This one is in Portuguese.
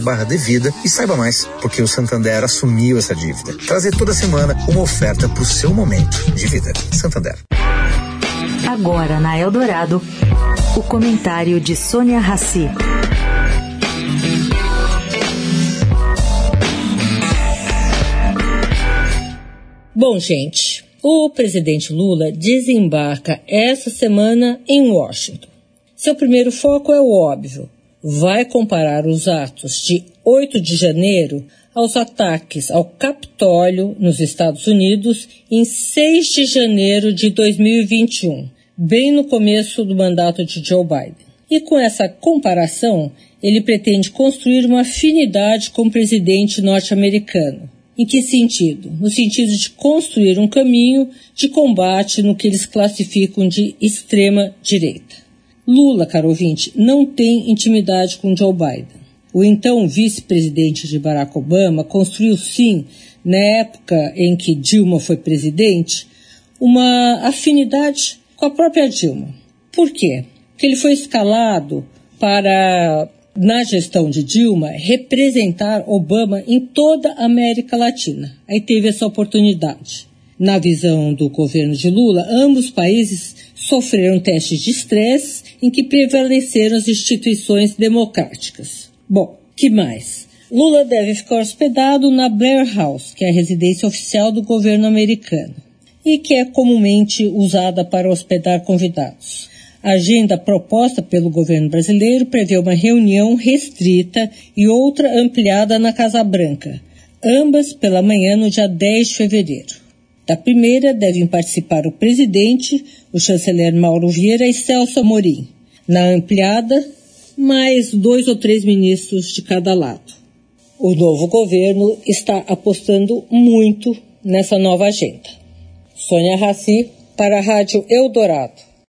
barra devida e saiba mais, porque o Santander assumiu essa dívida. Trazer toda semana uma oferta para o seu momento de vida. Santander. Agora na Eldorado, o comentário de Sônia Rassi. Bom, gente, o presidente Lula desembarca essa semana em Washington. Seu primeiro foco é o óbvio. Vai comparar os atos de 8 de janeiro aos ataques ao Capitólio nos Estados Unidos em 6 de janeiro de 2021, bem no começo do mandato de Joe Biden. E com essa comparação, ele pretende construir uma afinidade com o presidente norte-americano. Em que sentido? No sentido de construir um caminho de combate no que eles classificam de extrema direita. Lula, caro ouvinte, não tem intimidade com Joe Biden. O então vice-presidente de Barack Obama construiu sim, na época em que Dilma foi presidente, uma afinidade com a própria Dilma. Por quê? Porque ele foi escalado para na gestão de Dilma, representar Obama em toda a América Latina. Aí teve essa oportunidade. Na visão do governo de Lula, ambos países sofreram testes de estresse em que prevaleceram as instituições democráticas. Bom, que mais? Lula deve ficar hospedado na Blair House, que é a residência oficial do governo americano, e que é comumente usada para hospedar convidados. A agenda proposta pelo governo brasileiro prevê uma reunião restrita e outra ampliada na Casa Branca, ambas pela manhã no dia 10 de fevereiro. Da primeira devem participar o presidente, o chanceler Mauro Vieira e Celso Amorim. Na ampliada, mais dois ou três ministros de cada lado. O novo governo está apostando muito nessa nova agenda. Sônia Raci, para a Rádio Eldorado.